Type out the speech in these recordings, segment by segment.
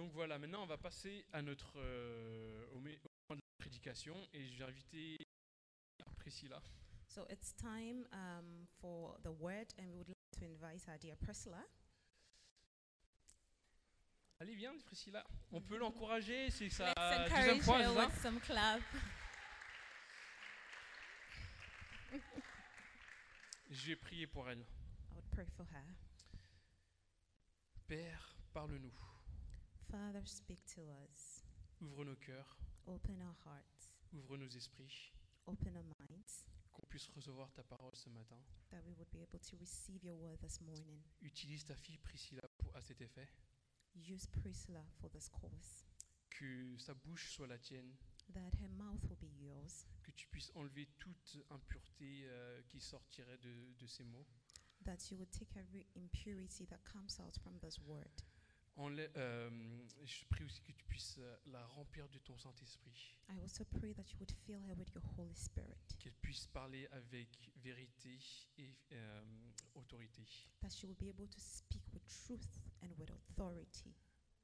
Donc voilà, maintenant on va passer à notre euh, au, moment de la prédication et je vais inviter Priscilla. So it's time um, for the word, and we would like to invite our dear Priscilla. Allez, viens Priscilla. On peut l'encourager, c'est sa deuxième fois. her with some clap. Je vais prier pour elle. I would pray for her. Père, parle-nous. Father, speak to us. Ouvre nos cœurs, Open our hearts. ouvre nos esprits, Open our minds. qu'on puisse recevoir ta parole ce matin. That we would be able to receive your word this morning. Utilise ta fille Priscilla pour, à cet effet. Use Priscilla for this cause. Que sa bouche soit la tienne. That her mouth will be yours. Que tu puisses enlever toute impureté euh, qui sortirait de, de ces mots. That you would take every impurity that comes out from this word. Euh, je prie aussi que tu puisses euh, la remplir de ton Saint-Esprit. I also pray that you would fill her with your Holy Spirit. Qu'elle puisse parler avec vérité et euh, autorité. That she will be able to speak with truth and with authority.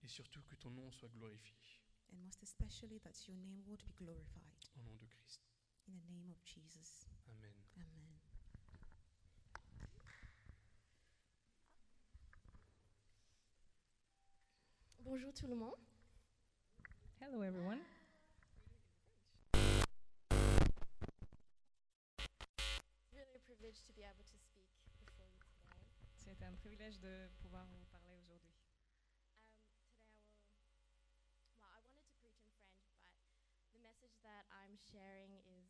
Et surtout que ton nom soit glorifié. And most especially that your name would be glorified. Au nom de Christ. In the name of Jesus. Amen. Amen. Bonjour tout le monde. Hello, everyone. It's a privilege to be able to speak before you today. C'est un privilège de pouvoir vous parler aujourd'hui. Um, today I will, well, I wanted to preach in French, but the message that I'm sharing is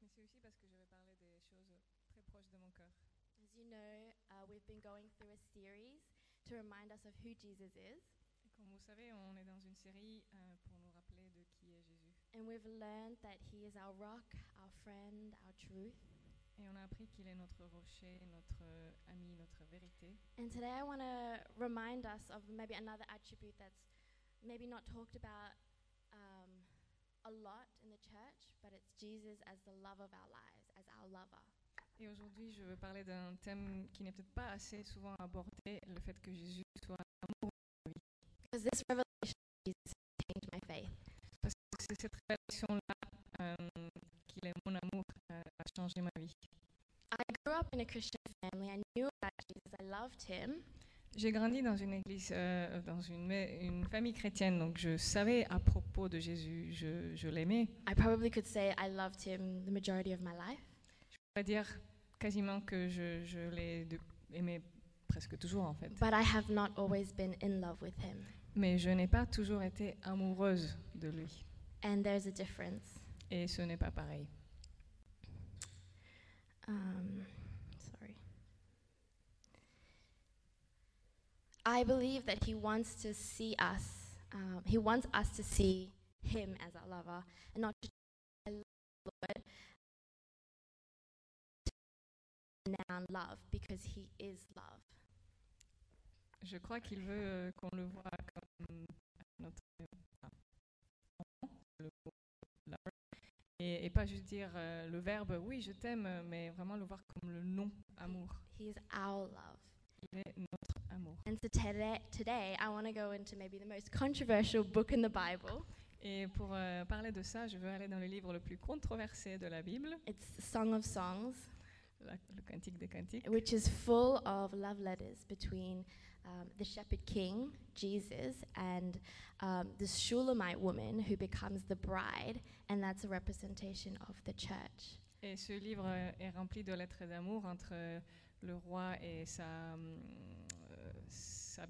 Mais c'est aussi parce que je vais parler des choses très proches de mon cœur. As you know, uh, we've been going through a series to remind us of who Jesus is, Et comme vous savez, on est dans une série euh, pour nous rappeler de qui est Jésus. and we've learned that He is our rock, our friend, our truth. Et on a appris qu'il est notre rocher, notre euh, ami, notre vérité. And today I want to remind us of maybe another attribute that's maybe not talked about a lot in the church, but it's Jesus as the love of our lives, as our lover. Et aujourd'hui, je veux parler d'un thème qui n'est peut-être pas assez souvent abordé, le fait que Jésus soit amour. Because this revelation of Jesus changed my faith. Parce que c'est cette révélation-là euh, qu'il est mon amour euh, a changé ma vie. I grew up in a Christian family. I knew about Jesus. I loved him. J'ai grandi dans une église, euh, dans une, famille chrétienne, donc je savais à propos de Jésus, je, je l'aimais. I probably could say I loved him the majority of my life. Je pourrais dire quasiment que je, je l'ai aimé presque toujours en fait. But I have not always been in love with him. Mais je n'ai pas toujours été amoureuse de lui. And there's a difference. Et ce n'est pas pareil. Um, I believe that he wants to see us. Um, he wants us to see him as our lover, and not just I love the Lord. Noun love because he is love. Je crois qu'il veut euh, qu'on le voit comme notre enfant, le mot et, et pas juste dire euh, le verbe oui je t'aime, mais vraiment le voir comme le nom amour. He is our love. Il est notre amour. And so today, today I want to go into maybe the most controversial book in the Bible. Et pour euh, parler de ça, je veux aller dans le livre le plus controversé de la Bible, It's Song of Songs, la- le Cantique des Cantiques, which is full of love letters between um, the shepherd king, Jesus, and um, this Shulamite woman who becomes the bride, and that's a representation of the church. Et ce livre euh, est rempli de lettres d'amour entre euh, le roi et sa, hum, sa,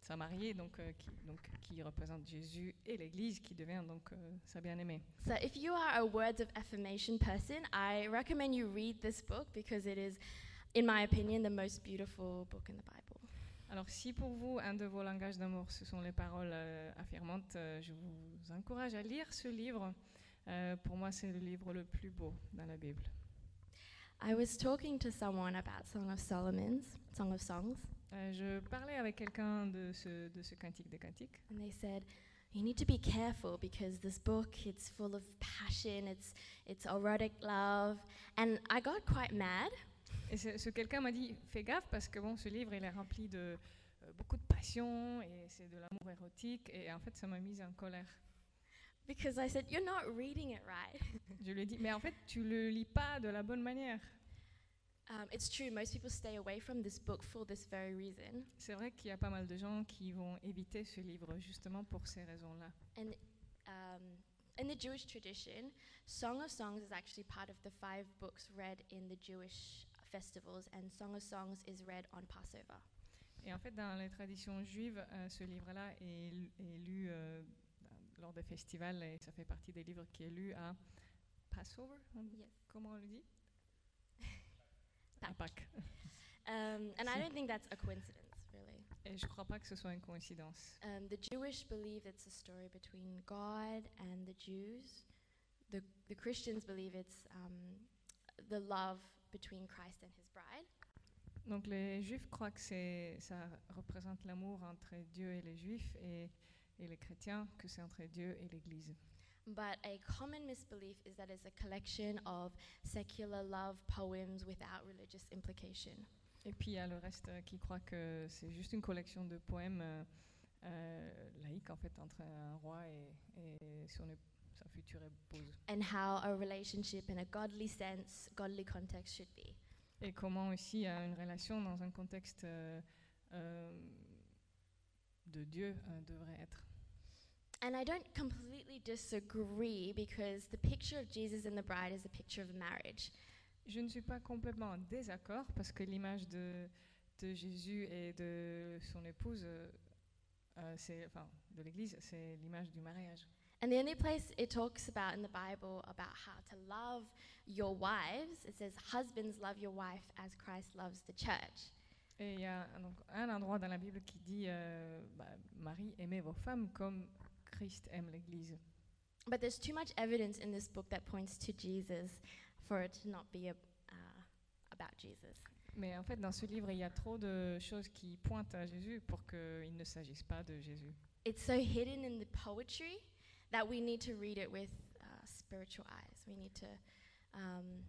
sa mariée, donc, euh, qui, donc, qui représente Jésus, et l'Église, qui devient donc euh, sa bien-aimée. So, if you are a words of affirmation person, I recommend you read this book because it is, in my opinion, the most beautiful book in the Bible. Alors si pour vous, un de vos langages d'amour, ce sont les paroles euh, affirmantes, euh, je vous encourage à lire ce livre. Euh, pour moi, c'est le livre le plus beau dans la Bible. I was talking to someone about Song of Solomon's, Song of Songs, Euh, je parlais avec quelqu'un de ce, de ce cantique des cantiques. and they said, "You need to be careful because this book it's full of passion. It's it's erotic love." And I got quite mad Et ce, ce quelqu'un m'a dit, fais gaffe parce que bon, ce livre, il est rempli de euh, beaucoup de passion et c'est de l'amour érotique. Et en fait, ça m'a mise en colère. because I said, "You're not reading it right." Je lui ai dit, mais en fait, tu le lis pas de la bonne manière. C'est vrai qu'il y a pas mal de gens qui vont éviter ce livre justement pour ces raisons-là. And um, in the Jewish tradition, Song of Songs is actually part of the five books read in the Jewish festivals, and Song of Songs is read on Passover. Et en fait, dans les traditions juives, euh, ce livre-là est, lu- est lu euh, lors des festivals et ça fait partie des livres qui est lu à Passover. on- Yes. Comment on le dit? À Pâques. Um, and I don't think that's a coincidence, really. Et je crois pas que ce soit une coïncidence. Um, the Jewish believe it's a story between God and the Jews. The, the Christians believe it's um, the love between Christ and his bride. Donc les juifs croient que c'est, ça représente l'amour entre Dieu et les juifs et, et les chrétiens que c'est entre Dieu et l'Église. But a common misbelief is that it's a collection of secular love poems without religious implication. Et puis il y a le reste euh, qui croit que c'est juste une collection de poèmes euh, euh, laïques en fait entre un roi et, et son sa future épouse. And how a relationship in a godly sense, godly context should be. Et comment aussi euh, une relation dans un contexte euh, de Dieu devrait être. And I don't completely disagree because the picture of Jesus and the bride is a picture of marriage. Je ne suis pas complètement en désaccord parce que l'image de, de Jésus et de son épouse, euh, euh, c'est, enfin, de l'Église, c'est l'image du mariage. And the only place it talks about in the Bible about how to love your wives, it says, Husbands, love your wife as Christ loves the church. Et il y a un- donc un endroit dans la Bible qui dit euh, bah, Marie, aimez vos femmes comme Christ aime l'Église. But there's too much evidence in this book that points to Jesus for it to not be a, uh, about Jesus. Mais en fait, dans ce livre, il y a trop de choses qui pointent à Jésus pour qu'il ne s'agisse pas de Jésus. It's so hidden in the poetry that we need to read it with uh, spiritual eyes. We need to, um,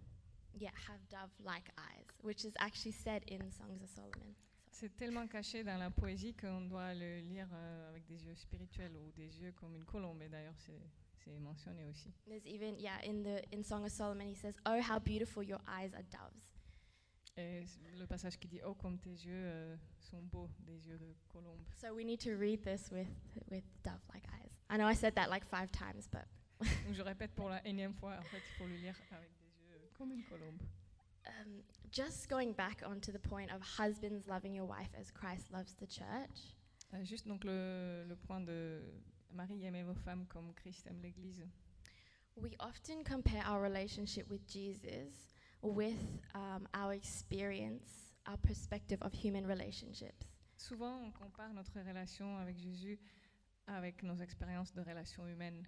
yeah, have dove-like eyes, which is actually said in Songs of Solomon. C'est tellement caché dans la poésie qu'on doit le lire euh, avec des yeux spirituels ou des yeux comme une colombe. Et d'ailleurs, c'est c'est mentionné aussi. There's even, yeah, in the in Song of Solomon, he says, "Oh, how beautiful your eyes are doves." Et le passage qui dit Oh, comme tes yeux euh, sont beaux, des yeux de colombe. So we need to read this with with dove-like eyes. I know I said that like five times, but Donc je répète pour la énième fois, en fait, il faut le lire avec des yeux comme une colombe. Um, just going back onto the point of husbands loving your wife as Christ loves the church. Euh, juste donc le, le point de Marie, aimez vos femmes comme Christ aime l'Église. We often compare our relationship with Jesus with um, our experience, our perspective of human relationships. Souvent, on compare notre relation avec Jésus avec nos expériences de relations humaines,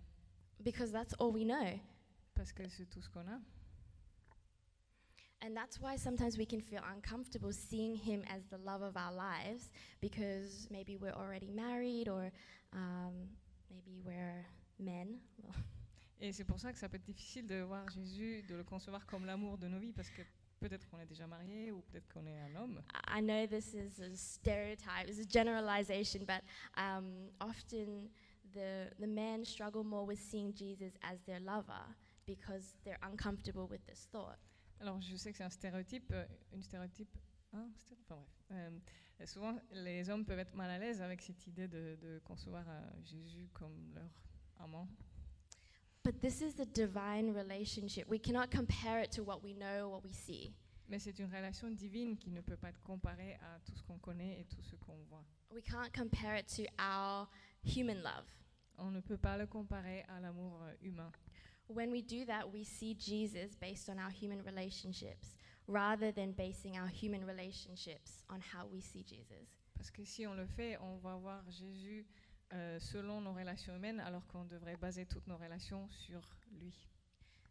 Because that's all we know. parce que c'est tout ce qu'on a. And that's why sometimes we can feel uncomfortable seeing him as the love of our lives because maybe we're already married or um, maybe we're men. Et c'est pour ça que ça peut être difficile de voir Jésus, de le concevoir comme l'amour de nos vies, parce que peut-être qu'on est déjà marié ou peut-être qu'on est un homme. I I know this is a stereotype, this is a generalization, but um, often the, the men struggle more with seeing Jesus as their lover because they're uncomfortable with this thought. Alors je sais que c'est un stéréotype, euh, une stéréotype, hein, sté- enfin bref. Euh, souvent, les hommes peuvent être mal à l'aise avec cette idée de, de concevoir euh, Jésus comme leur amant. But this is a divine relationship. We cannot compare it to what we know, what we see. Mais c'est une relation divine qui ne peut pas être comparée à tout ce qu'on connaît et tout ce qu'on voit. We can't compare it to our human love. On ne peut pas le comparer à l'amour humain. When we do that, we see Jesus based on our human relationships rather than basing our human relationships on how we see Jesus. Parce que si on le fait, on va voir Jésus euh, selon nos relations humaines, alors qu'on devrait baser toutes nos relations sur lui.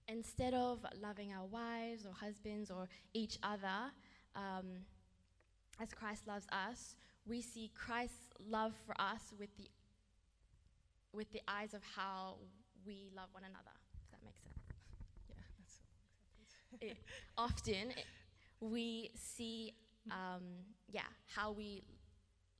Instead of loving our wives or husbands or each other um, as Christ loves us, we see Christ's love for us with the with the eyes of how we love one another. That makes sense. Yeah, that's- It- often it- we see, um, yeah, how we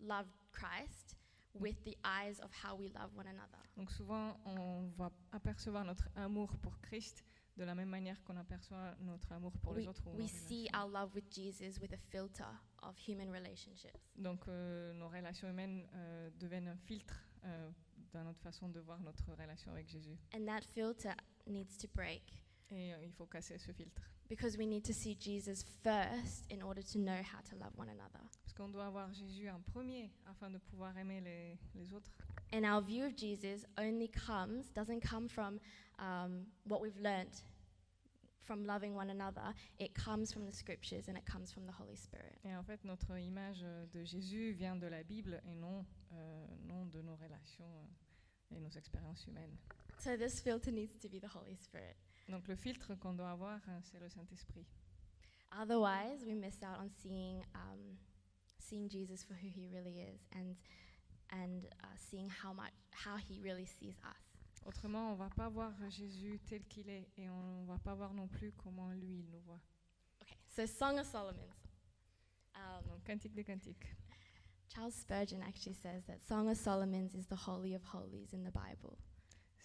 love Christ with the eyes of how we love one another. Donc souvent, on va apercevoir notre amour pour Christ de la même manière qu'on aperçoit notre amour pour we les autres. ou we see our love with Jesus with a filter of human relationships. Donc euh, nos relations humaines euh, deviennent un filtre euh, dans notre façon de voir notre relation avec Jésus. And that filter needs to break Et euh, il faut casser ce filtre. because we need to see Jesus first in order to know how to love one another. Parce qu'on doit avoir Jésus en premier afin de pouvoir aimer les, les autres. And our view of Jesus only comes, doesn't come from um, what we've learnt from loving one another. It comes from the scriptures and it comes from the Holy Spirit. Et en fait, notre image de Jésus vient de la Bible et non, euh, non de nos relations euh, et nos expériences humaines. So this filter needs to be the Holy Spirit. Donc le filtre qu'on doit avoir, euh, c'est le Saint-Esprit. Otherwise, we miss out on seeing, um, seeing Jesus for who he really is and, and uh, seeing how, much, how he really sees us. Autrement, on va pas voir Jésus tel qu'il est et on va pas voir non plus comment lui il nous voit. Okay, so Song of Solomon's. Um, Donc Cantique des Cantiques. Charles Spurgeon actually says that Song of Solomon's is the holy of holies in the Bible.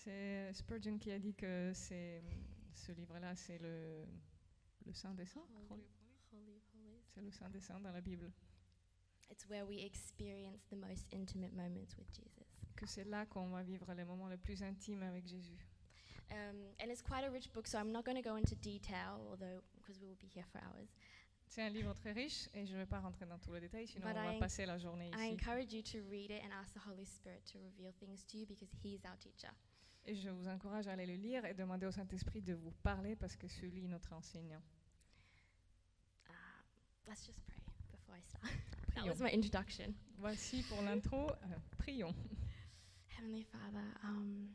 C'est Spurgeon qui a dit que c'est ce livre-là, c'est le, le Saint des Saints. C'est le Saint des Saints dans la Bible. It's where we experience the most intimate moments with Jesus. Que c'est là qu'on va vivre les moments les plus intimes avec Jésus. Um, and it's quite a rich book, so I'm not going to go into detail, although because we will be here for hours. C'est un livre très riche et je ne vais pas rentrer dans tous les détails, sinon But on va I- passer la journée I ici. encourage you to read it and ask the Holy Spirit to reveal things to you because He's our teacher. Et je vous encourage à aller le lire et demander au Saint-Esprit de vous parler parce que celui est notre enseignant. Uh, let's just pray before I start. that Prions. was my introduction. Voici pour l'intro, euh, prions. Heavenly Father, um,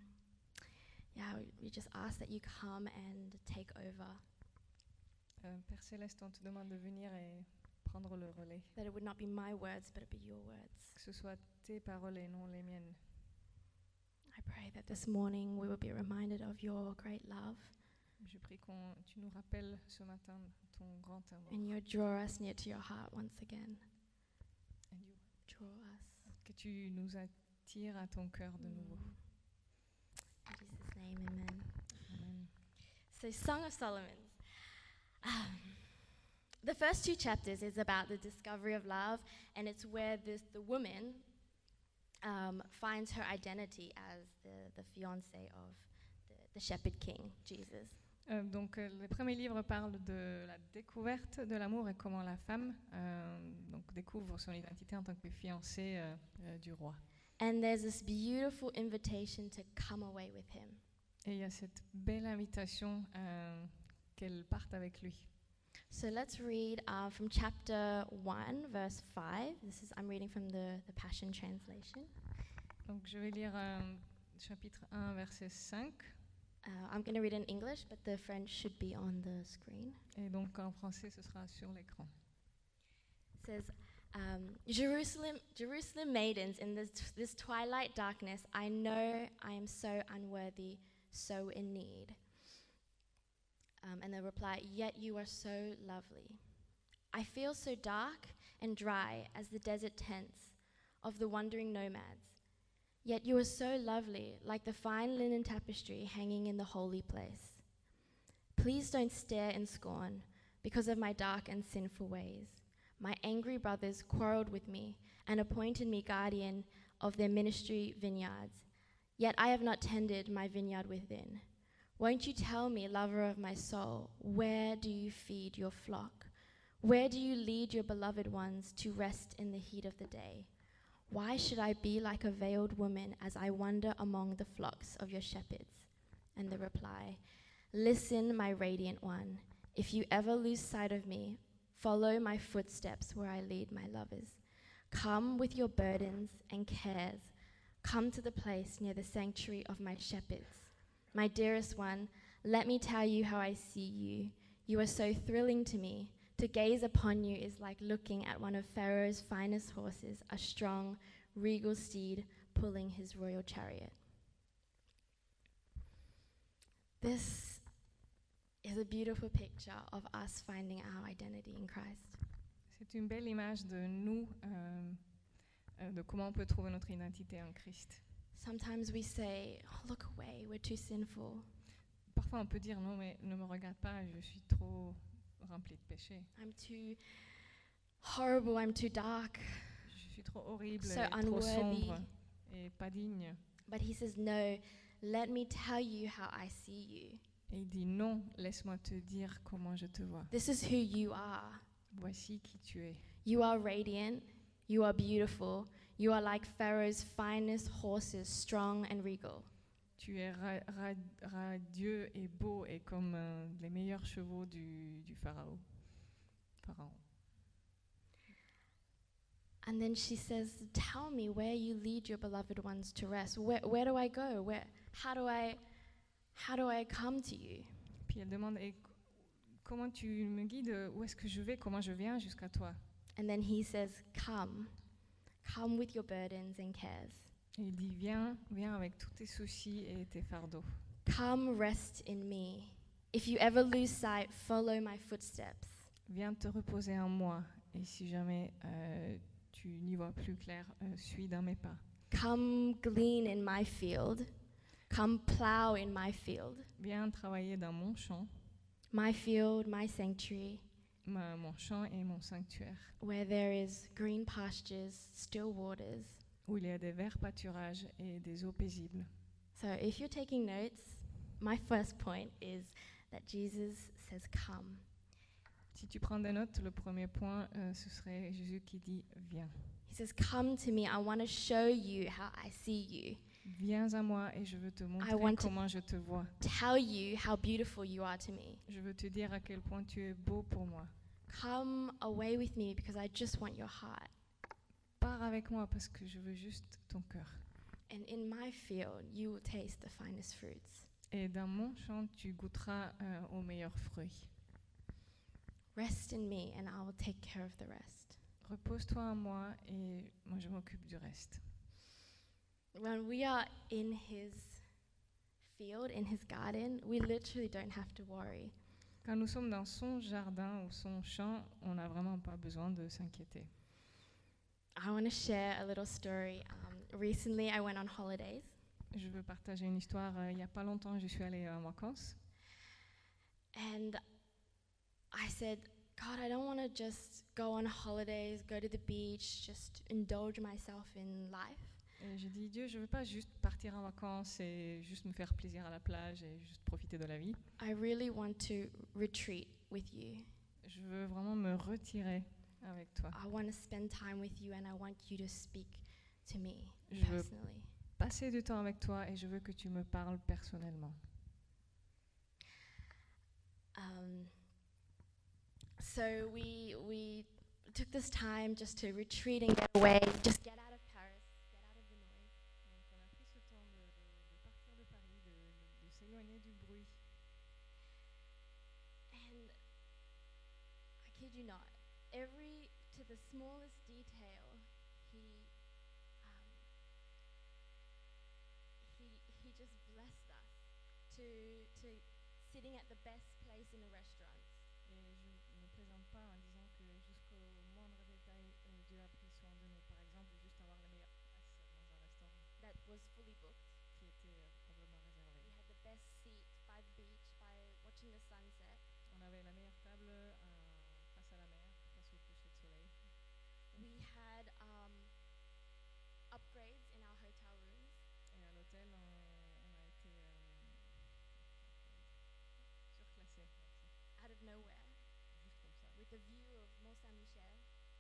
yeah, we, we just ask that you come and take over, Euh, Père Céleste, on te demande de venir et prendre le relais. that it would not be my words, but it be your words. Que ce soit tes paroles et non les miennes. I pray that this morning we will be reminded of your great love Je prie que tu nous rappelles ce matin ton grand amour. and you draw us near to your heart once again. And you- Draw us. Que tu nous attires à ton cœur de nouveau. Mm. In Jesus' name, amen. Amen. So, Song of Solomon. Um, the first two chapters is about the discovery of love, and it's where this, the woman um, finds her identity as the, the fiance of the, the shepherd king, Jesus. Euh, donc, euh, le premier livre parle de la découverte de l'amour et comment la femme euh, donc, découvre son identité en tant que fiancée euh, euh, du roi. And there's this beautiful invitation to come away with him. Et il y a cette belle invitation euh, qu'elle parte avec lui. So let's read uh, from chapter 1, verse 5. This is I'm reading from the, the Passion Translation. Donc, je vais lire euh, chapitre 1, verset 5. Uh, I'm going to read in English, but the French should be on the screen. Et donc, en français, ce sera sur l'écran. It says, um, Jerusalem, Jerusalem maidens, in this, this twilight darkness, I know I am so unworthy, so in need. Um, and they reply, Yet you are so lovely. I feel so dark and dry as the desert tents of the wandering nomads. Yet you are so lovely, like the fine linen tapestry hanging in the holy place. Please don't stare in scorn because of my dark and sinful ways. My angry brothers quarreled with me and appointed me guardian of their ministry vineyards. Yet I have not tended my vineyard within. Won't you tell me, lover of my soul, where do you feed your flock? Where do you lead your beloved ones to rest in the heat of the day? Why should I be like a veiled woman as I wander among the flocks of your shepherds? And the reply, Listen, my radiant one, if you ever lose sight of me, follow my footsteps where I lead my lovers. Come with your burdens and cares. Come to the place near the sanctuary of my shepherds. My dearest one, let me tell you how I see you. You are so thrilling to me. To gaze upon you is like looking at one of Pharaoh's finest horses, a strong, regal steed pulling his royal chariot. This is a beautiful picture of us finding our identity in Christ. C'est une belle image de nous, euh, euh, de comment on peut trouver notre identité en Christ. Sometimes we say, oh, look away, we're too sinful. Parfois, on peut dire non, mais ne me regarde pas, je suis trop rempli de péché. I'm too horrible, I'm too dark. Je suis trop horrible, So et trop sombre et pas digne. But he says, no, let me tell you how I see you. Et il dit non, laisse-moi te dire comment je te vois. This is who you are. Voici qui tu es. You are radiant, you are beautiful, you are like Pharaoh's finest horses, strong and regal. Tu es ra- ra- radieux et beau et comme euh, les meilleurs chevaux du, du pharaon. pharaon. And then she says, Tell me where you lead your beloved ones to rest. Where, where do I go? Where, how, do I, how do I come to you? Puis elle demande et comment tu me guides Où est-ce que je vais Comment je viens jusqu'à toi And then he says, Come. Come with your burdens and cares. Il dit viens, viens avec tous tes soucis et tes fardeaux. Come rest in me. If you ever lose sight, follow my footsteps. Viens te reposer en moi. Et si jamais euh, tu n'y vois plus clair, euh, suis dans mes pas. Come glean in my field. Come plow in my field. Viens travailler dans mon champ, My field, my sanctuary, ma- mon champ et mon sanctuaire, where there is green pastures, still waters. où il y a des verts pâturages et des eaux paisibles. So if you're taking notes, my first point is that Jesus says, Come. Si tu prends des notes, le premier point, euh, ce serait Jésus qui dit viens. He says, Come to me. I want to show you how I see you, Viens à moi et je veux te montrer want to- comment je te vois. tell you how beautiful you are to me. Je veux te dire à quel point tu es beau pour moi. Come away with me because I just want your heart. Pars avec moi parce que je veux juste ton cœur. And in my field, you will taste the finest fruits. Et dans mon champ, tu goûteras euh, aux meilleurs fruits. Rest in me, and I will take care of the rest. Repose-toi en moi et moi je m'occupe du reste. When we are in His field, in His garden, we literally don't have to worry. Quand nous sommes dans son jardin ou son champ, on n'a vraiment pas besoin de s'inquiéter. I want to share a little story. Um, recently, I went on holidays, Je veux partager une histoire. euh, il n'y a pas longtemps, je suis allée en vacances and I said, God, I don't want to just go on holidays, go to the beach, just indulge myself in life. Et j'ai dit Dieu, je veux pas juste partir en vacances et juste me faire plaisir à la plage et juste profiter de la vie. I really want to retreat with you. Je veux vraiment me retirer avec toi. I want to spend time with you, and I want you to speak to me Je veux personally. passer du temps avec toi et je veux que tu me parles personnellement. Um, so we we took this time just to retreat and get away, just get out You not, every to the smallest detail, he um, he he just blessed us to to sitting at the best place in a restaurant. Et je ne plaisante pas en disant que jusqu'au moindre détail, euh, Dieu a pris soin de nous. Par exemple, juste avoir les meilleures places dans un restaurant that was fully booked. qui était euh, complètement réservé. We had the best seat by the beach, by watching the sunset. On avait la meilleure table à la mer, face au coucher de soleil. We had um, upgrades in our hotel rooms. Et à l'hôtel, on, on a été euh, surclassé, out of nowhere juste comme ça, with a view of Mont Saint Michel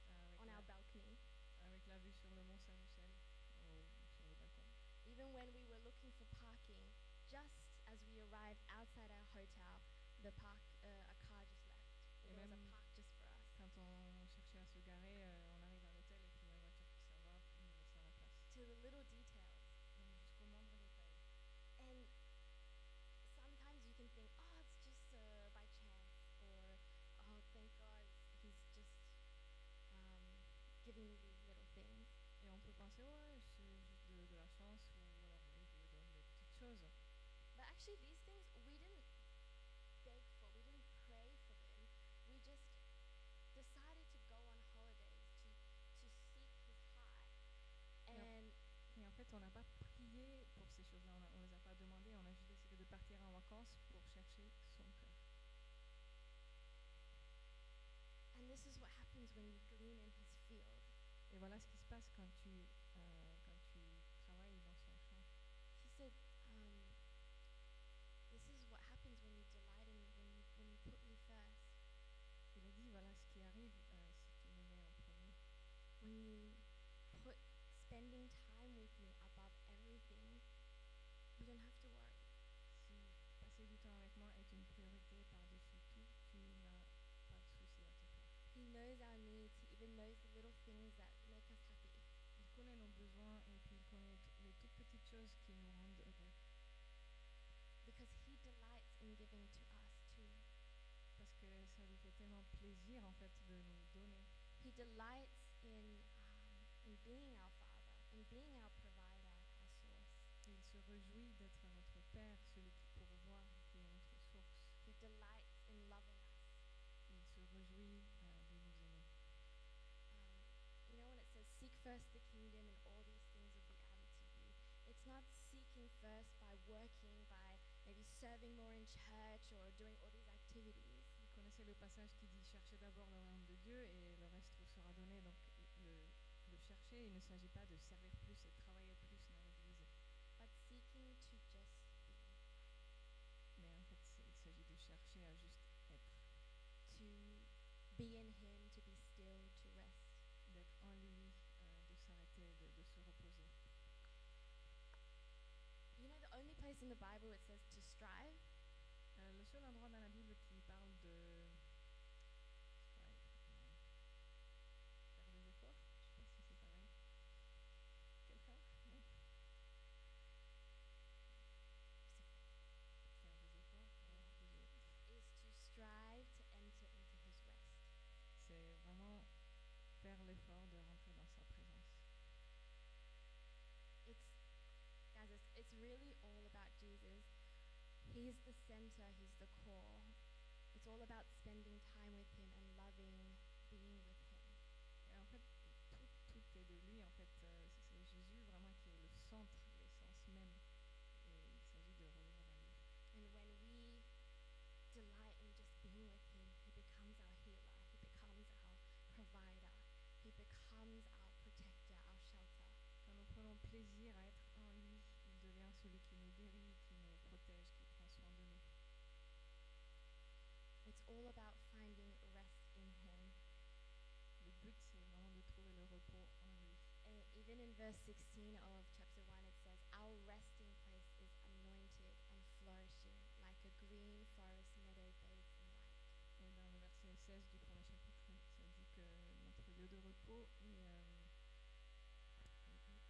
avec on la, our balcony. avec la vue sur le mont Saint-Michel, sur le balcon. Even when we were looking for parking, just as we arrived outside our hotel, the park, uh, a car just left. There was a park just for us. Quand on cherchait à se garer, euh, to the little details. Et voilà ce qui se passe quand tu, euh, quand tu travailles dans son champ. He said, um, "This is what happens when you delight in me, when you when you put me first, Il a dit, voilà ce qui arrive euh, si tu me mets en premier. when you put spending time with me above everything. You don't have to worry." Si passer du temps avec moi est une priorité par-dessus tout, tu n'as pas de souci à te faire. He knows our needs. He even knows the little things that make us happy. Il connaît nos besoins et puis il connaît les toutes petites choses qui nous rendent heureux. Because he delights in giving to us too. Parce que ça lui fait tellement plaisir en fait de nous donner. He delights in um, in being our father, in being our provider, our source. Il se réjouit d'être notre Père, celui qui pourvoit, qui est notre source. He delights in loving us. Il se réjouit euh, de nous aimer. Um, you know when it says seek first the kingdom and all these things will be added to you. It's not seeking first by working, by maybe serving more in church or doing all these activities. Vous connaissez le passage qui dit cherchez d'abord le royaume de Dieu et le reste vous sera donné. Donc le, le chercher, il ne s'agit pas de servir plus et travailler plus dans l'Église, but seeking to just be, mais en fait il s'agit de chercher à juste être, to be in Him, to be still, to rest. d'être en lui, euh, de s'arrêter, de, de se reposer. You know, the only place in the Bible it says to strive Euh, le seul endroit dans la Bible qui parle de strive, faire des efforts, je sais pas si c'est pareil. Quelqu'un? Non Faire des efforts, ouais, désolé. is to strive to enter into His rest. C'est vraiment faire l'effort de rentrer it's, really all about Jesus. He's the center, He's the core. It's all about spending time with Him and loving being with Him. Et en fait, tout, tout est de lui. En fait, euh, c'est Jésus vraiment qui est le centre, l'essence même. Et il s'agit de revenir à lui. And when we delight in just being with Him, He becomes our healer, He becomes our provider, He becomes our protector, our shelter. Quand nous prenons plaisir à être en lui, il devient celui qui nous guérit, qui nous protège, qui prend soin de nous. It's all about finding rest in Him. Le but, c'est vraiment de trouver le repos en lui. And even in verse 16 of chapter 1, it says, Our resting place is anointed and flourishing, like a green forest meadow bathed in light. Et dans le verset 16 du premier chapitre, ça dit que notre lieu de repos est, euh, euh, est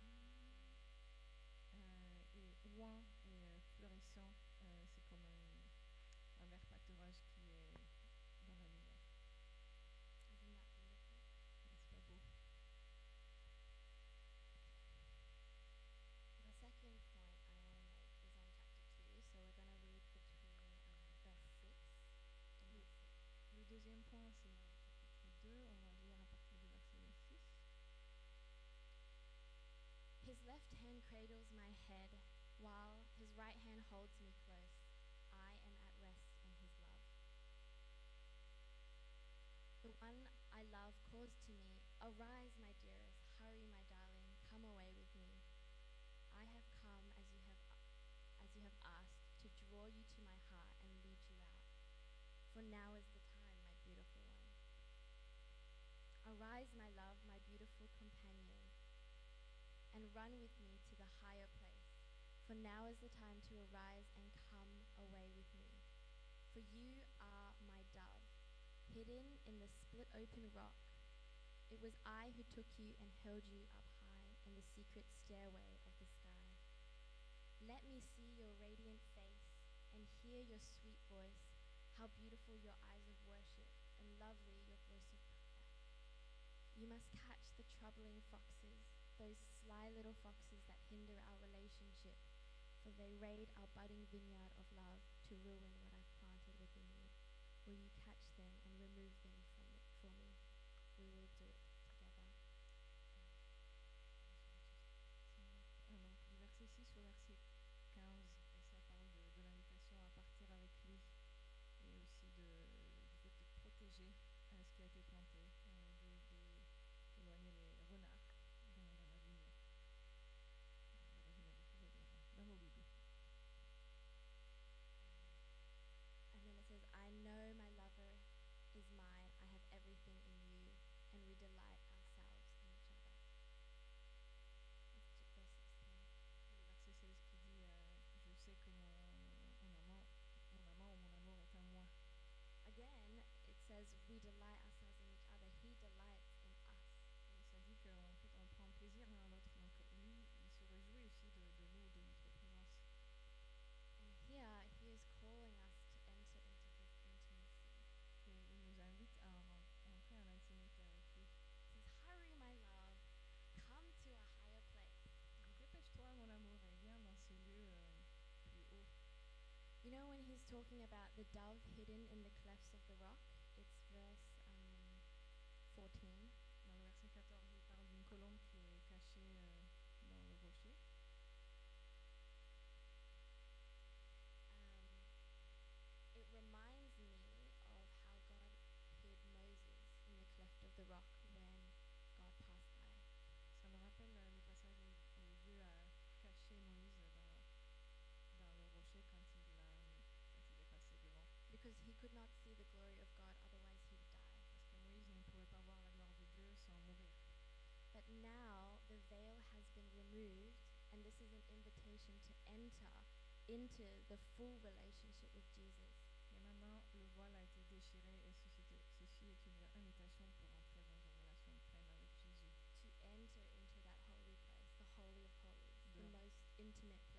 oint et euh, fleurissant. Euh, c'est comme un, un vert pâturage qui est dans la lumière. Isn't that beautiful? N'est-ce pas beau The second point I want to make is on chapter 2, so we're going to read between um, verse 6 and Oui. verse 6. Le deuxième point, c'est au chapitre 2, on va lire à partir du verset 6. His left hand cradles my head, while his right hand holds me close. I am at rest in his love. The one I love calls to me, Arise, my dearest, hurry, my darling, come away with me. I have come as you have as you have asked to draw you to my heart and lead you out. For now is the time, my beautiful one. Arise, my love, my beautiful companion and run with me to the higher place. For now is the time to arise and come away with me. For you are my dove, hidden in the split open rock. It was I who took you and held you up high in the secret stairway of the sky. Let me see your radiant face and hear your sweet voice, how beautiful your eyes of worship and lovely your voice of prayer. You must catch the troubling foxes, those sly little foxes that hinder our relationship for they raid our budding vineyard of love to ruin what I've planted within you. Will you talking about the dove hidden in the clefts of the rock. It's verse um, 14. Dans le verset 14, il parle d'une colombe into the full relationship with Jesus. Maintenant, le voile a été déchiré et ceci, ceci est une invitation pour entrer dans une relation pleine avec Jésus. To enter into that holy place, the holy of holies, the most intimate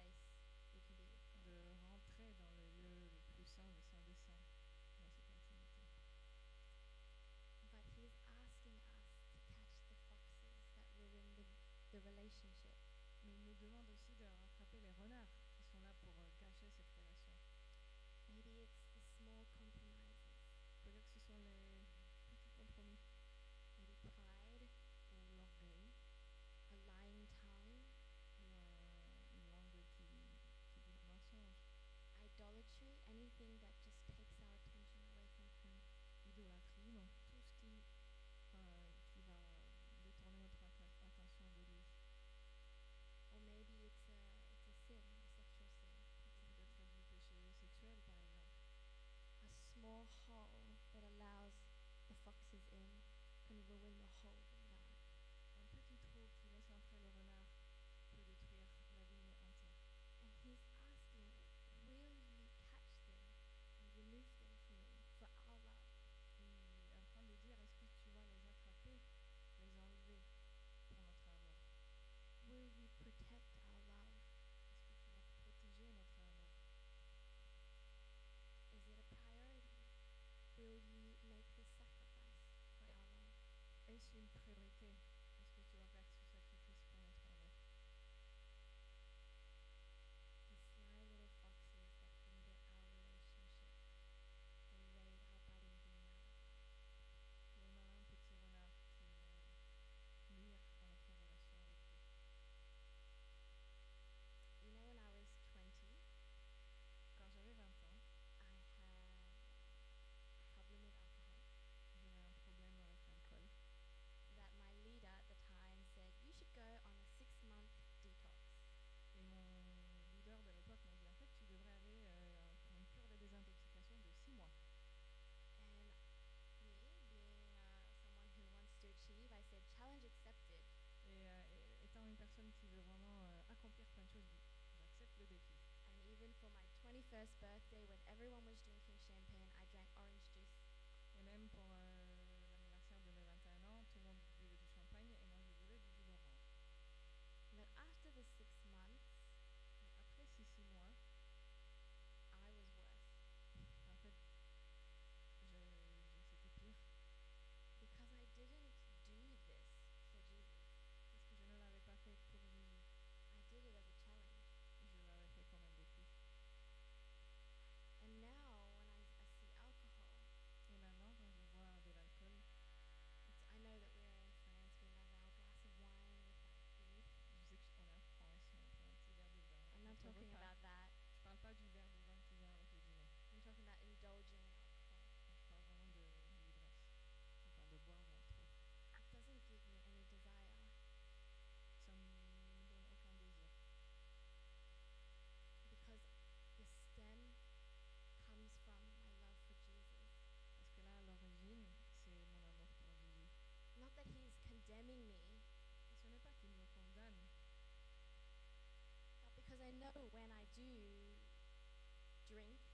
drink.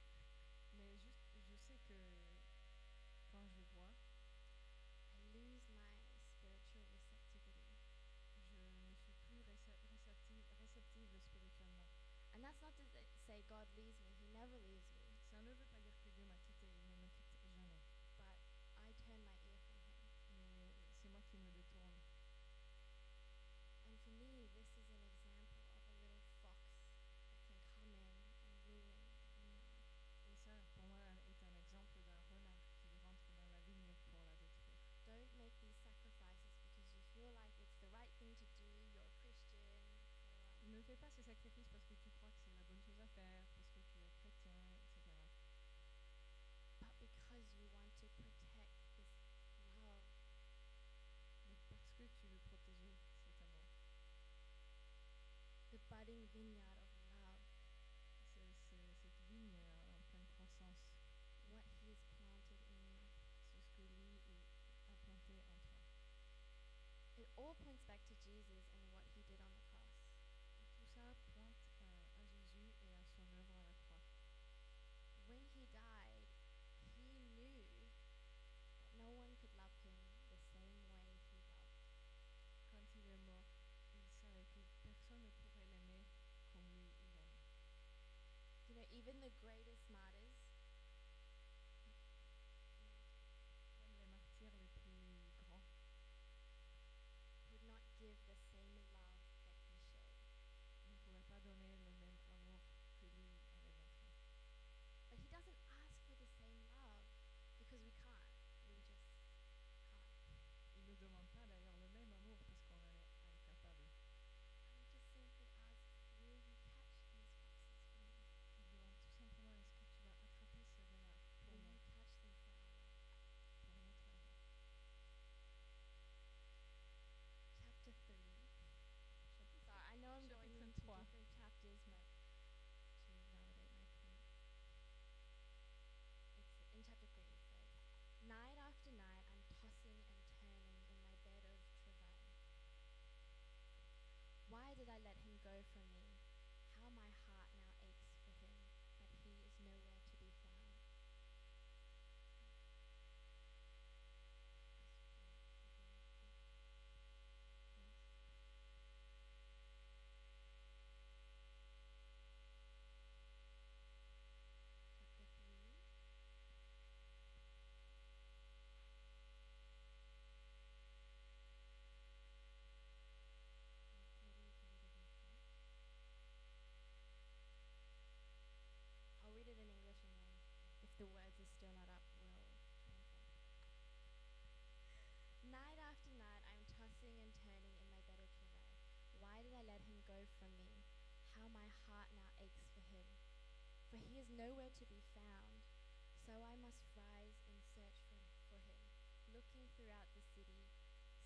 walking throughout the city,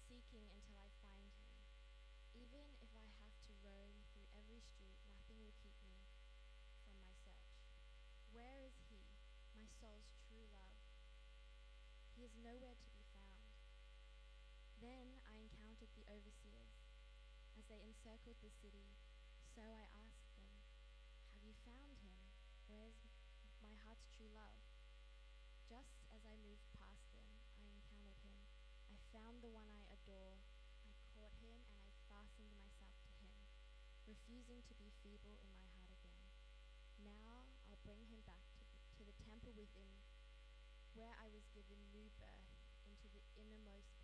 seeking until I find him. Even if I have to roam through every street, nothing will keep me from my search. Where is he, my soul's true love? He is nowhere to be found. Then I encountered the overseers. As they encircled the city, so I asked them, Have you found him? Where's my heart's true love? Just as I moved found the one I adore. I caught him and I fastened myself to him, refusing to be feeble in my heart again. Now I'll bring him back to the, to the temple within, where I was given new birth into the innermost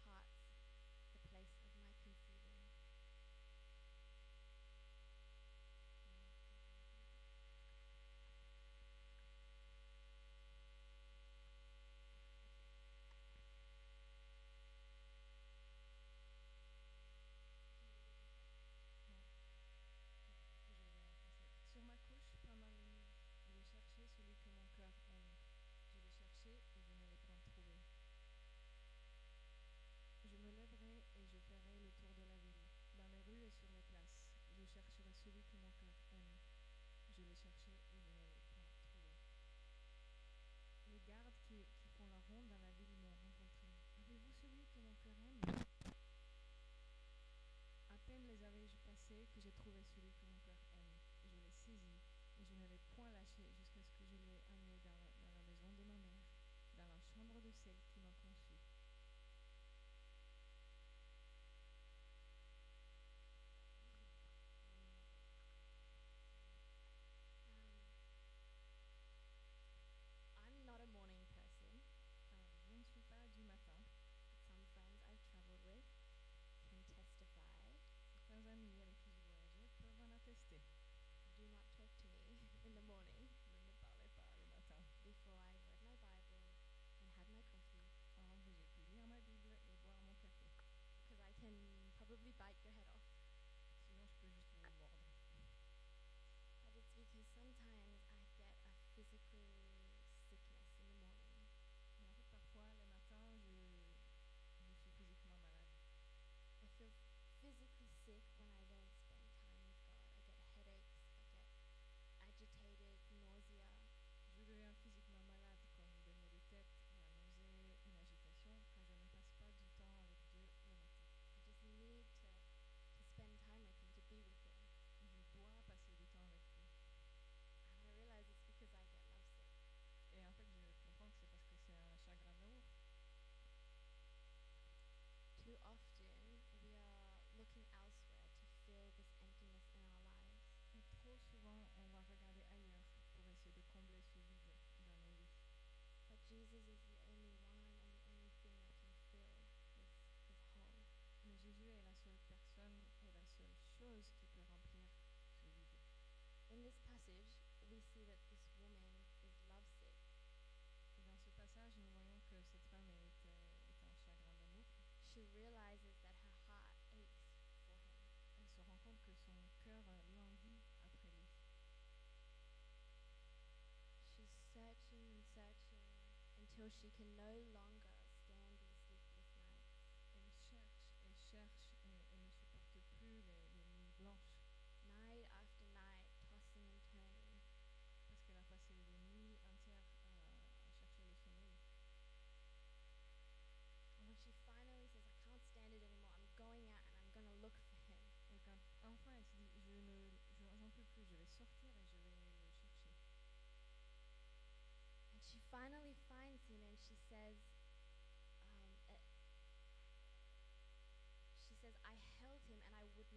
she can know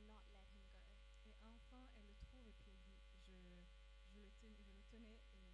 not let him go. Et enfin, elle le trouve et puis elle dit, je, je, le, tenais, je le tenais et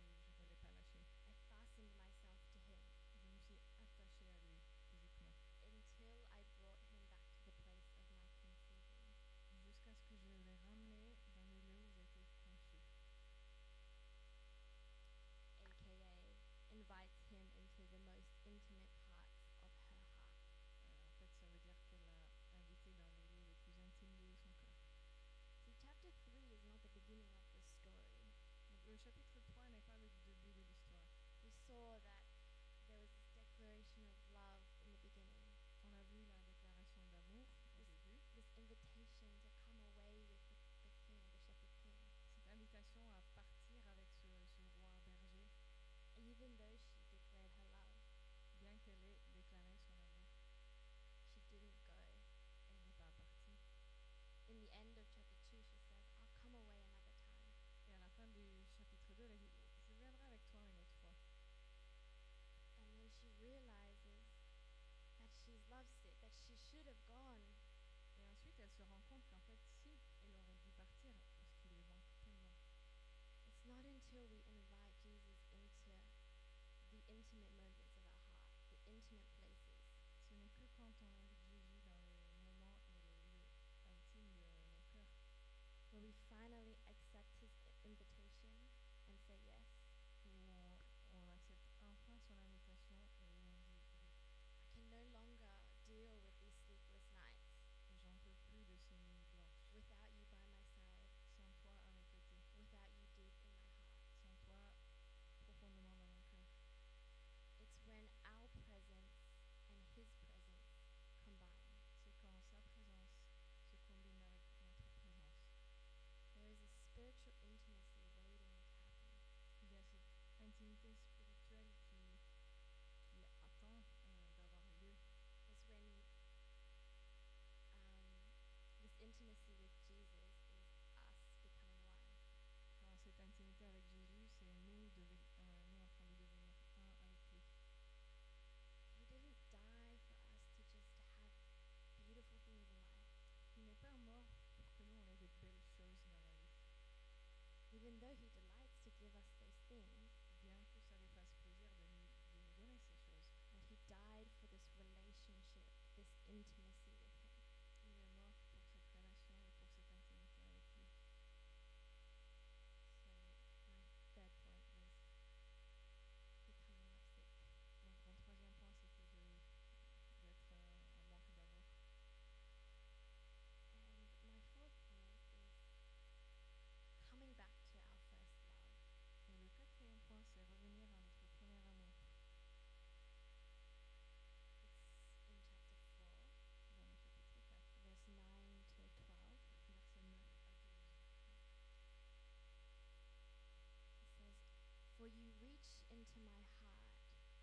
to my heart.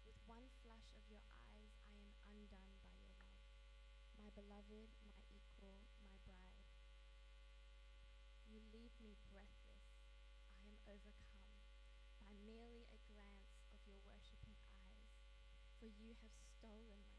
With one flash of your eyes, I am undone by your love. My beloved, my equal, my bride. You leave me breathless. I am overcome by merely a glance of your worshipping eyes, for you have stolen my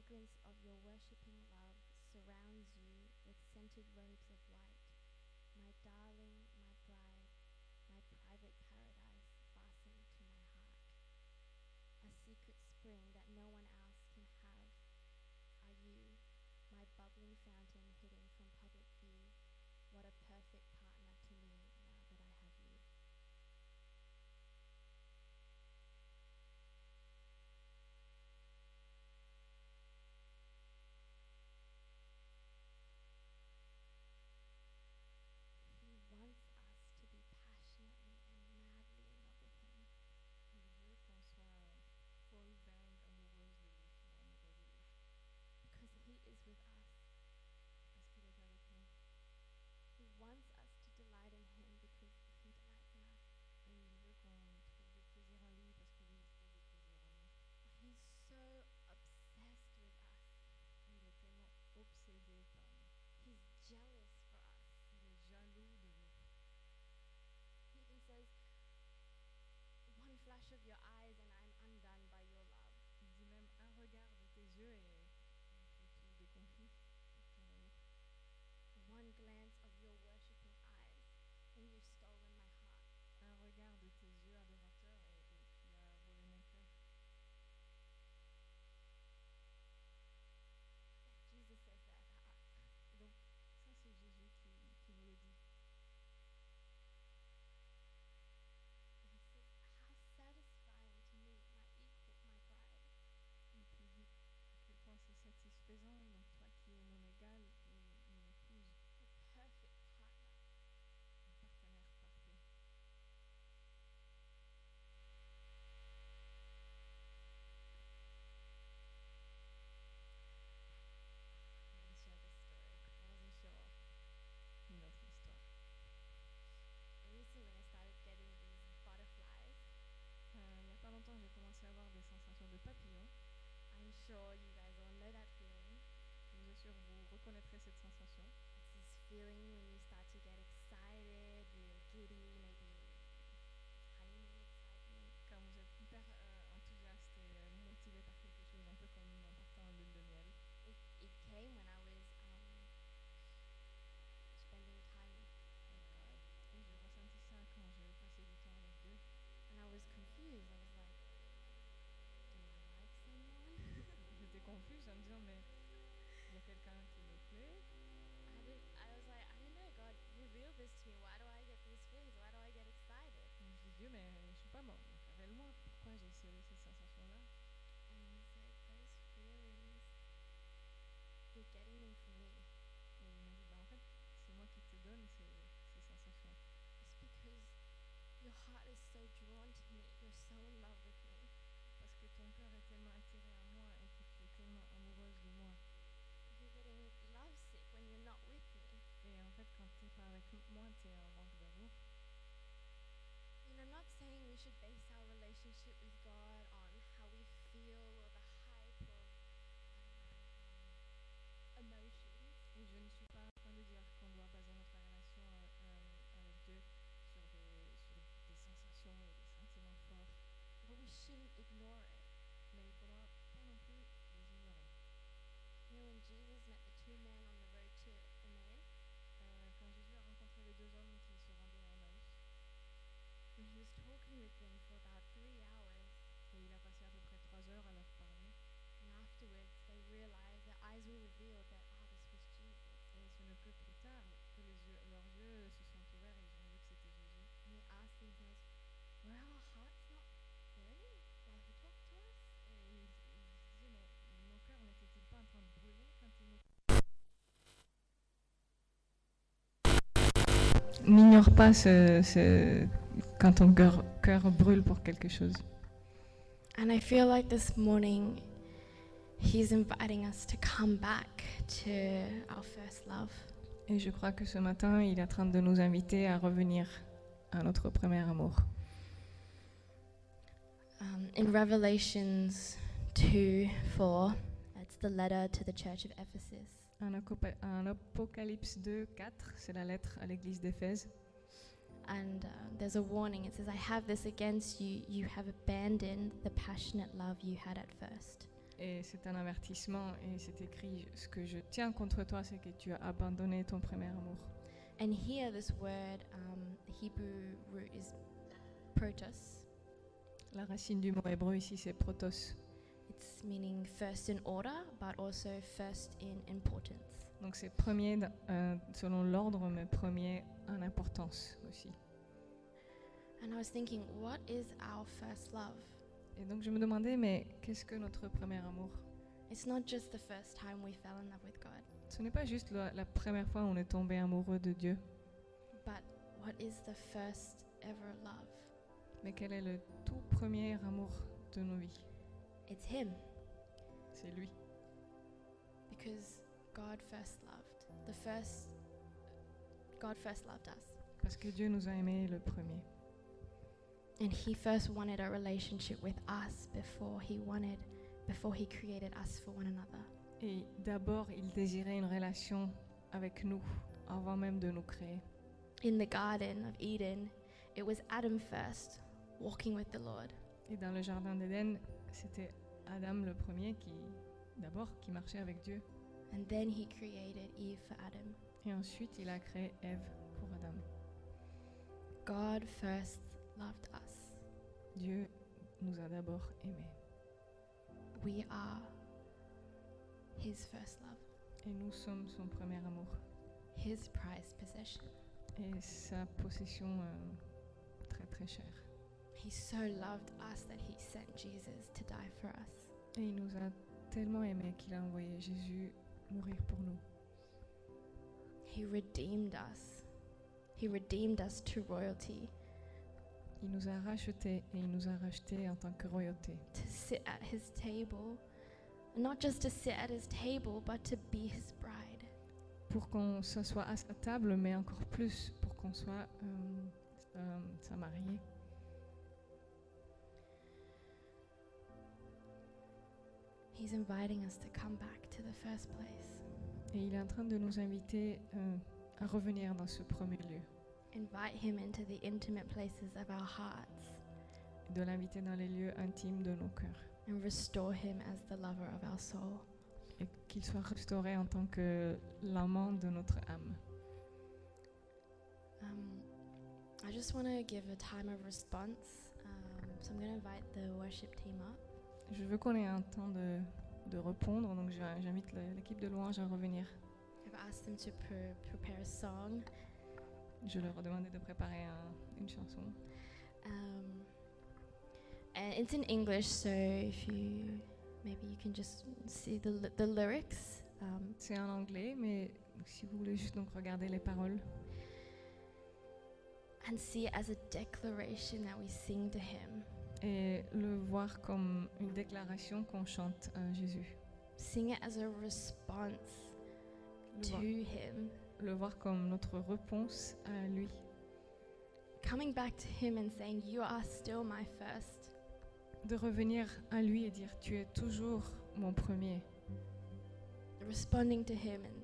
fragrance of your worshipping love surrounds you with scented robes of white. My darling, my bride, my private paradise fastened to my heart. A secret spring that no one else can have are you, my bubbling fountain hidden from public view. What a perfect feeling when you start to get excited and giddy N'ignore pas ce, ce- quand ton cœur, cœur brûle pour quelque chose. And I feel like this morning, he's inviting us to come back to our first love. Et je crois que ce matin, il est en train de nous inviter à revenir à notre premier amour. Um, in Revelations 2 4, it's the letter to the church of Ephesus. En, Apoca- en Apocalypse 2, 4, c'est la lettre à l'église d'Éphèse. And uh, there's a warning. It says, I have this against you. You have abandoned the passionate love you had at first. Et c'est un avertissement et c'est écrit Ce que je tiens contre toi, c'est que tu as abandonné ton premier amour. And here, this word, um, the Hebrew root is protos. La racine du mot hébreu ici, c'est protos. It's meaning first in order, but also first in importance. Donc c'est premier euh, selon l'ordre, mais premier en importance aussi. And I was thinking, what is our first love? Et donc je me demandais, mais qu'est-ce que notre premier amour? It's not just the first time we fell in love with God, Ce n'est pas juste la, la première fois où on est tombé amoureux de Dieu, but what is the first ever love? mais quel est le tout premier amour de nos vies? It's Him, C'est lui. because God first loved. The first, God first loved us. Parce que Dieu nous a aimés le premier. And He first wanted a relationship with us before He wanted, before He created us for one another. Et d'abord, il désirait une relation avec nous avant même de nous créer. In the Garden of Eden, it was Adam first, walking with the Lord. Et dans le jardin d'Éden, c'était Adam le premier qui, d'abord, qui marchait avec Dieu. And then He created Eve for Adam. Et ensuite, il a créé Ève pour Adam. God first loved us. Dieu nous a d'abord aimés. We are His first love, Et nous sommes son premier amour. His prized possession. Et sa possession euh, très très chère. He so loved us that He sent Jesus to die for us. Et il nous a tellement aimés qu'il a envoyé Jésus mourir pour nous. He redeemed us. He redeemed us to royalty, Il nous a rachetés et il nous a rachetés en tant que royauté. to sit at His table. Not just to sit at His table, but to be His bride. Pour qu'on à sa table, mais encore plus pour qu'on soit euh, euh, sa mariée. He's inviting us to come back to the first place. Et il est en train de nous inviter euh, à revenir dans ce premier lieu, Invite Him into the intimate places of our hearts de l'inviter dans les lieux intimes de nos cœurs. and restore Him as the lover of our soul. et qu'il soit restauré en tant que l'amant de notre âme. Um, I just want to give a time of response. Um, so I'm going to invite the worship team up. Je veux qu'on ait un temps de, de répondre, donc j'invite l'équipe de louange à revenir. I've asked them to pre- prepare a song. Je leur ai demandé de préparer un- une chanson. Um, and it's in English, so if you maybe you can just see the, ly- the lyrics. Um, C'est en anglais, mais si vous voulez juste donc regarder les paroles and see it as a declaration that we sing to Him. Et le voir comme une déclaration qu'on chante à Jésus. Sing it as a response Le to voir, Him. le voir comme notre réponse à lui. Coming back to Him and saying, You are still my first. De revenir à lui et dire Tu es toujours mon premier. Responding to Him and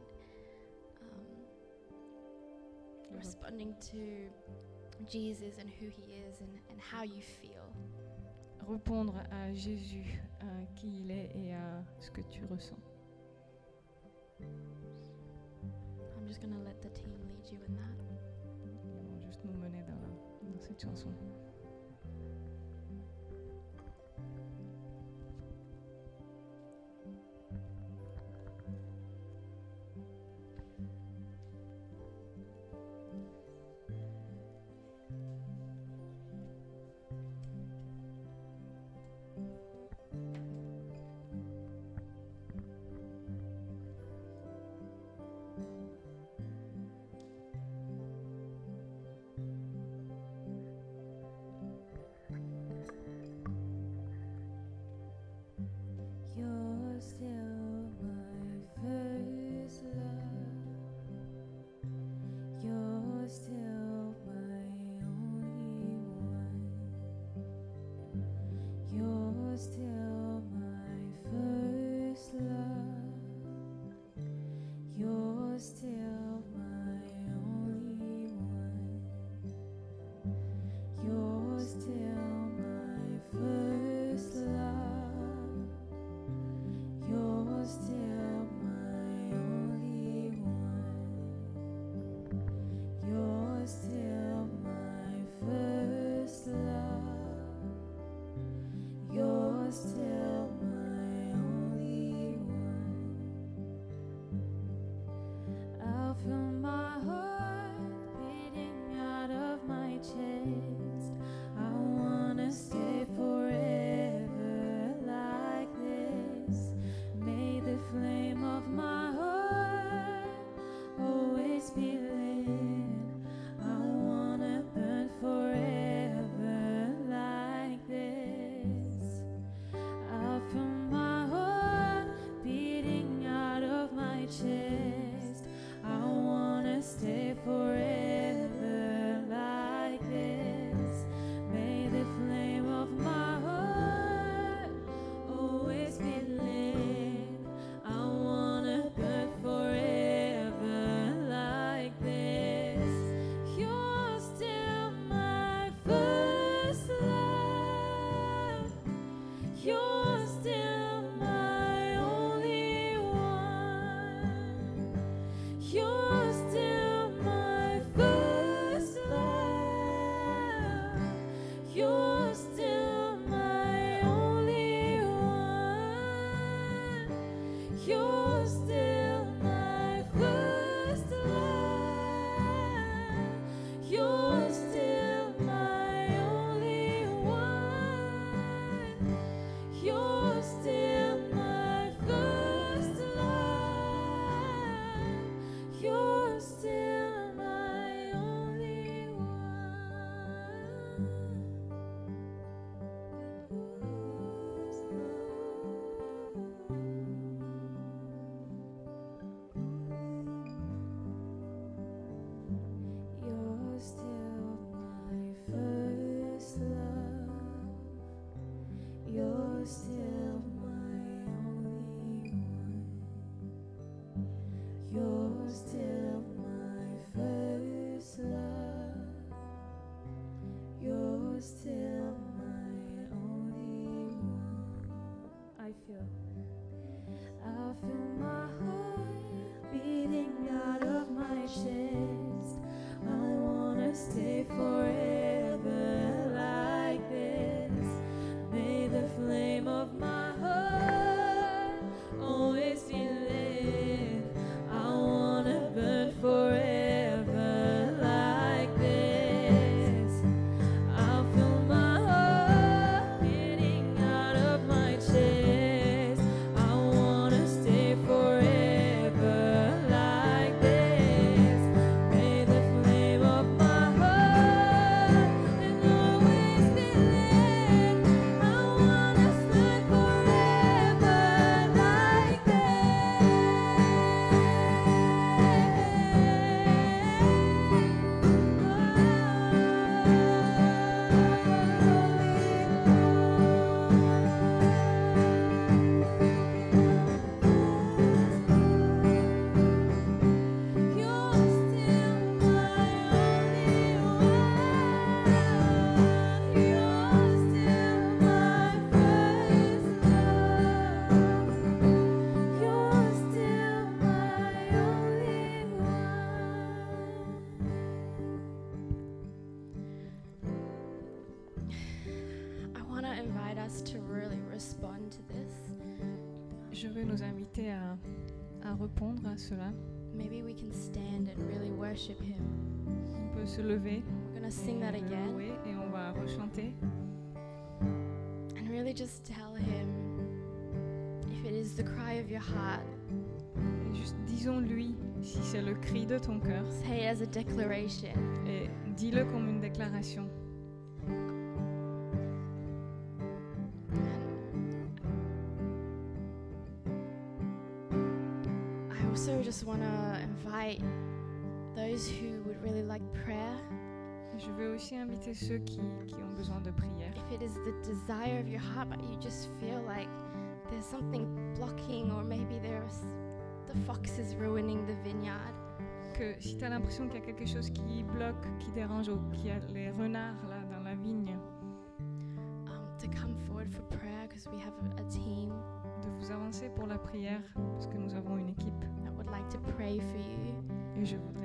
um, responding to Jesus and who He is and, and how you feel. Répondre à Jésus, à qui il est et à ce que tu ressens. I'm just going to let the team lead you in that. Ils vont juste nous mener dans, dans cette chanson. Se lever We're to sing that again louer et on va rechanter. and really just tell Him if it is the cry of your heart, Et juste disons-lui si c'est le cri de ton cœur say it as a declaration. et dis-le comme une déclaration. I also just want to invite those who would really like prayer. Je veux aussi inviter ceux qui, qui ont besoin de prière. If it is the desire of your heart, but you just feel like there's something blocking, or maybe there's the fox is ruining the vineyard, Que si tu as l'impression qu'il y a quelque chose qui bloque, qui dérange ou qu'il y a les renards là dans la vigne, um, to come forward for prayer because we have a, a team de vous avancer pour la prière parce que nous avons une équipe that would like to pray for you. et je voudrais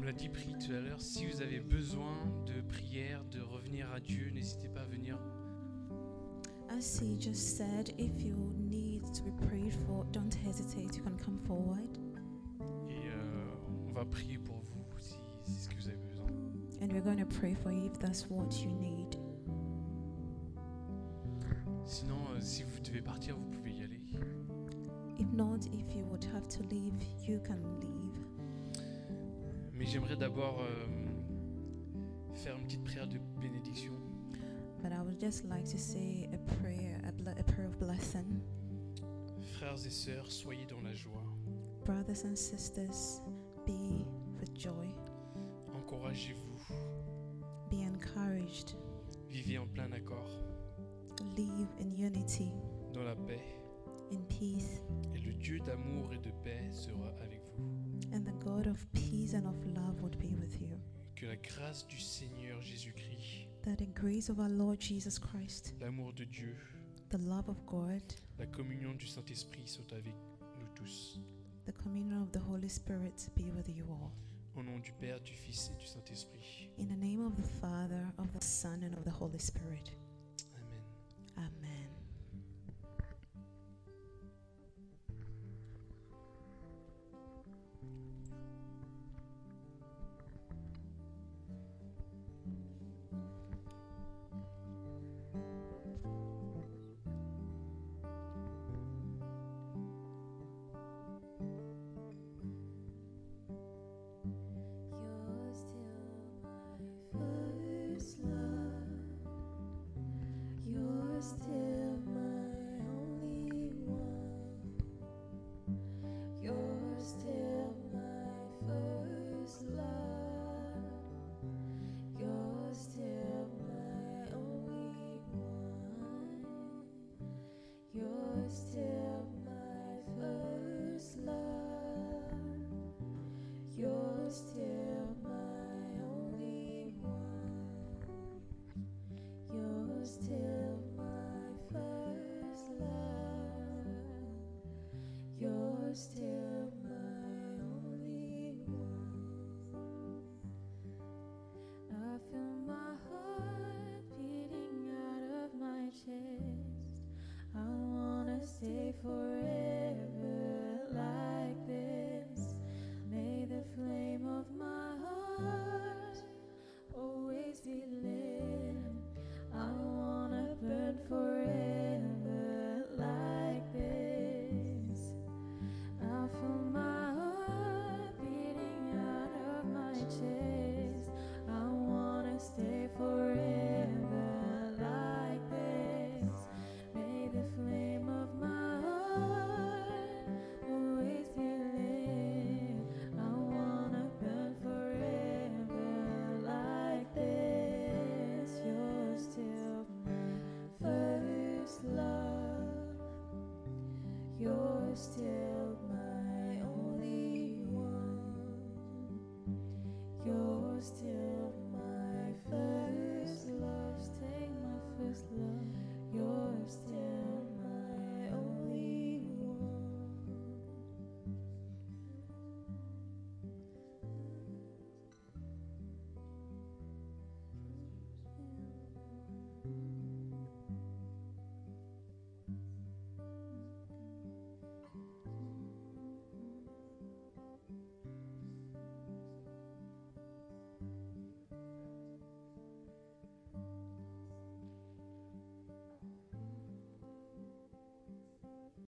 Comme l'a dit Pri tout à l'heure, si vous avez besoin de prière, de revenir à Dieu, n'hésitez pas à venir. As he just said, if you need to be prayed for, don't hesitate. You can come forward. Et euh, on va prier pour vous si c'est ce que vous avez besoin. And we're going to pray for you if that's what you need. Sinon, euh, si vous devez partir, vous pouvez y aller. If Not if you would have to leave, you can leave. Mais j'aimerais d'abord euh, faire une petite prière de bénédiction. But I would just like to say a prayer, a, ble- a prayer of blessing. Frères et sœurs, soyez dans la joie. Brothers and sisters, be with joy, Encouragez-vous. be encouraged, Vivez en plein accord, live in unity, dans la paix. in peace, Et le Dieu d'amour et de paix sera avec vous. And the God of peace and of love would be with you. Que la grâce du Seigneur Jésus-Christ, That the grace of our Lord Jesus Christ, l'amour de Dieu, the love of God, la communion du Saint-Esprit soit avec nous tous. the communion of the Holy Spirit be with you all. Au nom du Père, du Fils et du Saint-Esprit. In the name of the Father, of the Son, and of the Holy Spirit. Amen. Amen.